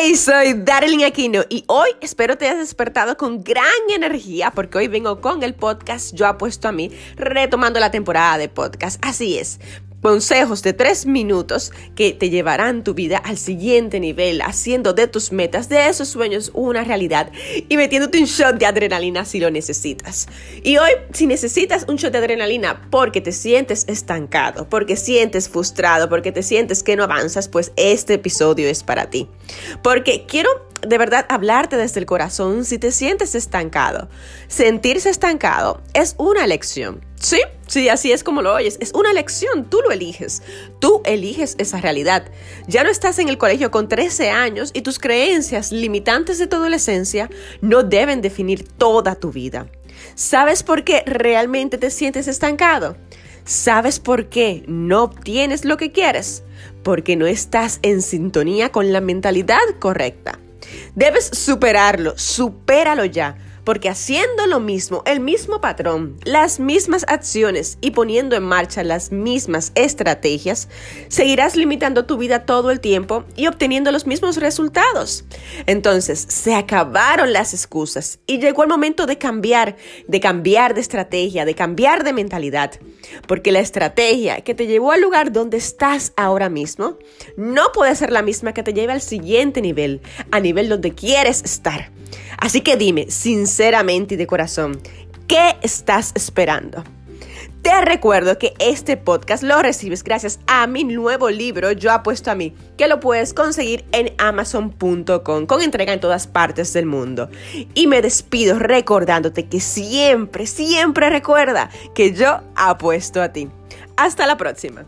Hey, soy Darlene Aquino y hoy espero te hayas despertado con gran energía porque hoy vengo con el podcast Yo apuesto a mí, retomando la temporada de podcast. Así es, Consejos de tres minutos que te llevarán tu vida al siguiente nivel, haciendo de tus metas, de esos sueños, una realidad y metiéndote un shot de adrenalina si lo necesitas. Y hoy, si necesitas un shot de adrenalina porque te sientes estancado, porque sientes frustrado, porque te sientes que no avanzas, pues este episodio es para ti. Porque quiero de verdad hablarte desde el corazón si te sientes estancado. Sentirse estancado es una elección. Sí, sí, así es como lo oyes. Es una elección, tú lo eliges. Tú eliges esa realidad. Ya no estás en el colegio con 13 años y tus creencias limitantes de tu adolescencia no deben definir toda tu vida. ¿Sabes por qué realmente te sientes estancado? ¿Sabes por qué no obtienes lo que quieres? Porque no estás en sintonía con la mentalidad correcta. Debes superarlo, supéralo ya porque haciendo lo mismo, el mismo patrón, las mismas acciones y poniendo en marcha las mismas estrategias, seguirás limitando tu vida todo el tiempo y obteniendo los mismos resultados. Entonces, se acabaron las excusas y llegó el momento de cambiar, de cambiar de estrategia, de cambiar de mentalidad, porque la estrategia que te llevó al lugar donde estás ahora mismo no puede ser la misma que te lleve al siguiente nivel, a nivel donde quieres estar. Así que dime, sinceramente y de corazón, ¿qué estás esperando? Te recuerdo que este podcast lo recibes gracias a mi nuevo libro Yo apuesto a mí, que lo puedes conseguir en amazon.com con entrega en todas partes del mundo. Y me despido recordándote que siempre, siempre recuerda que yo apuesto a ti. Hasta la próxima.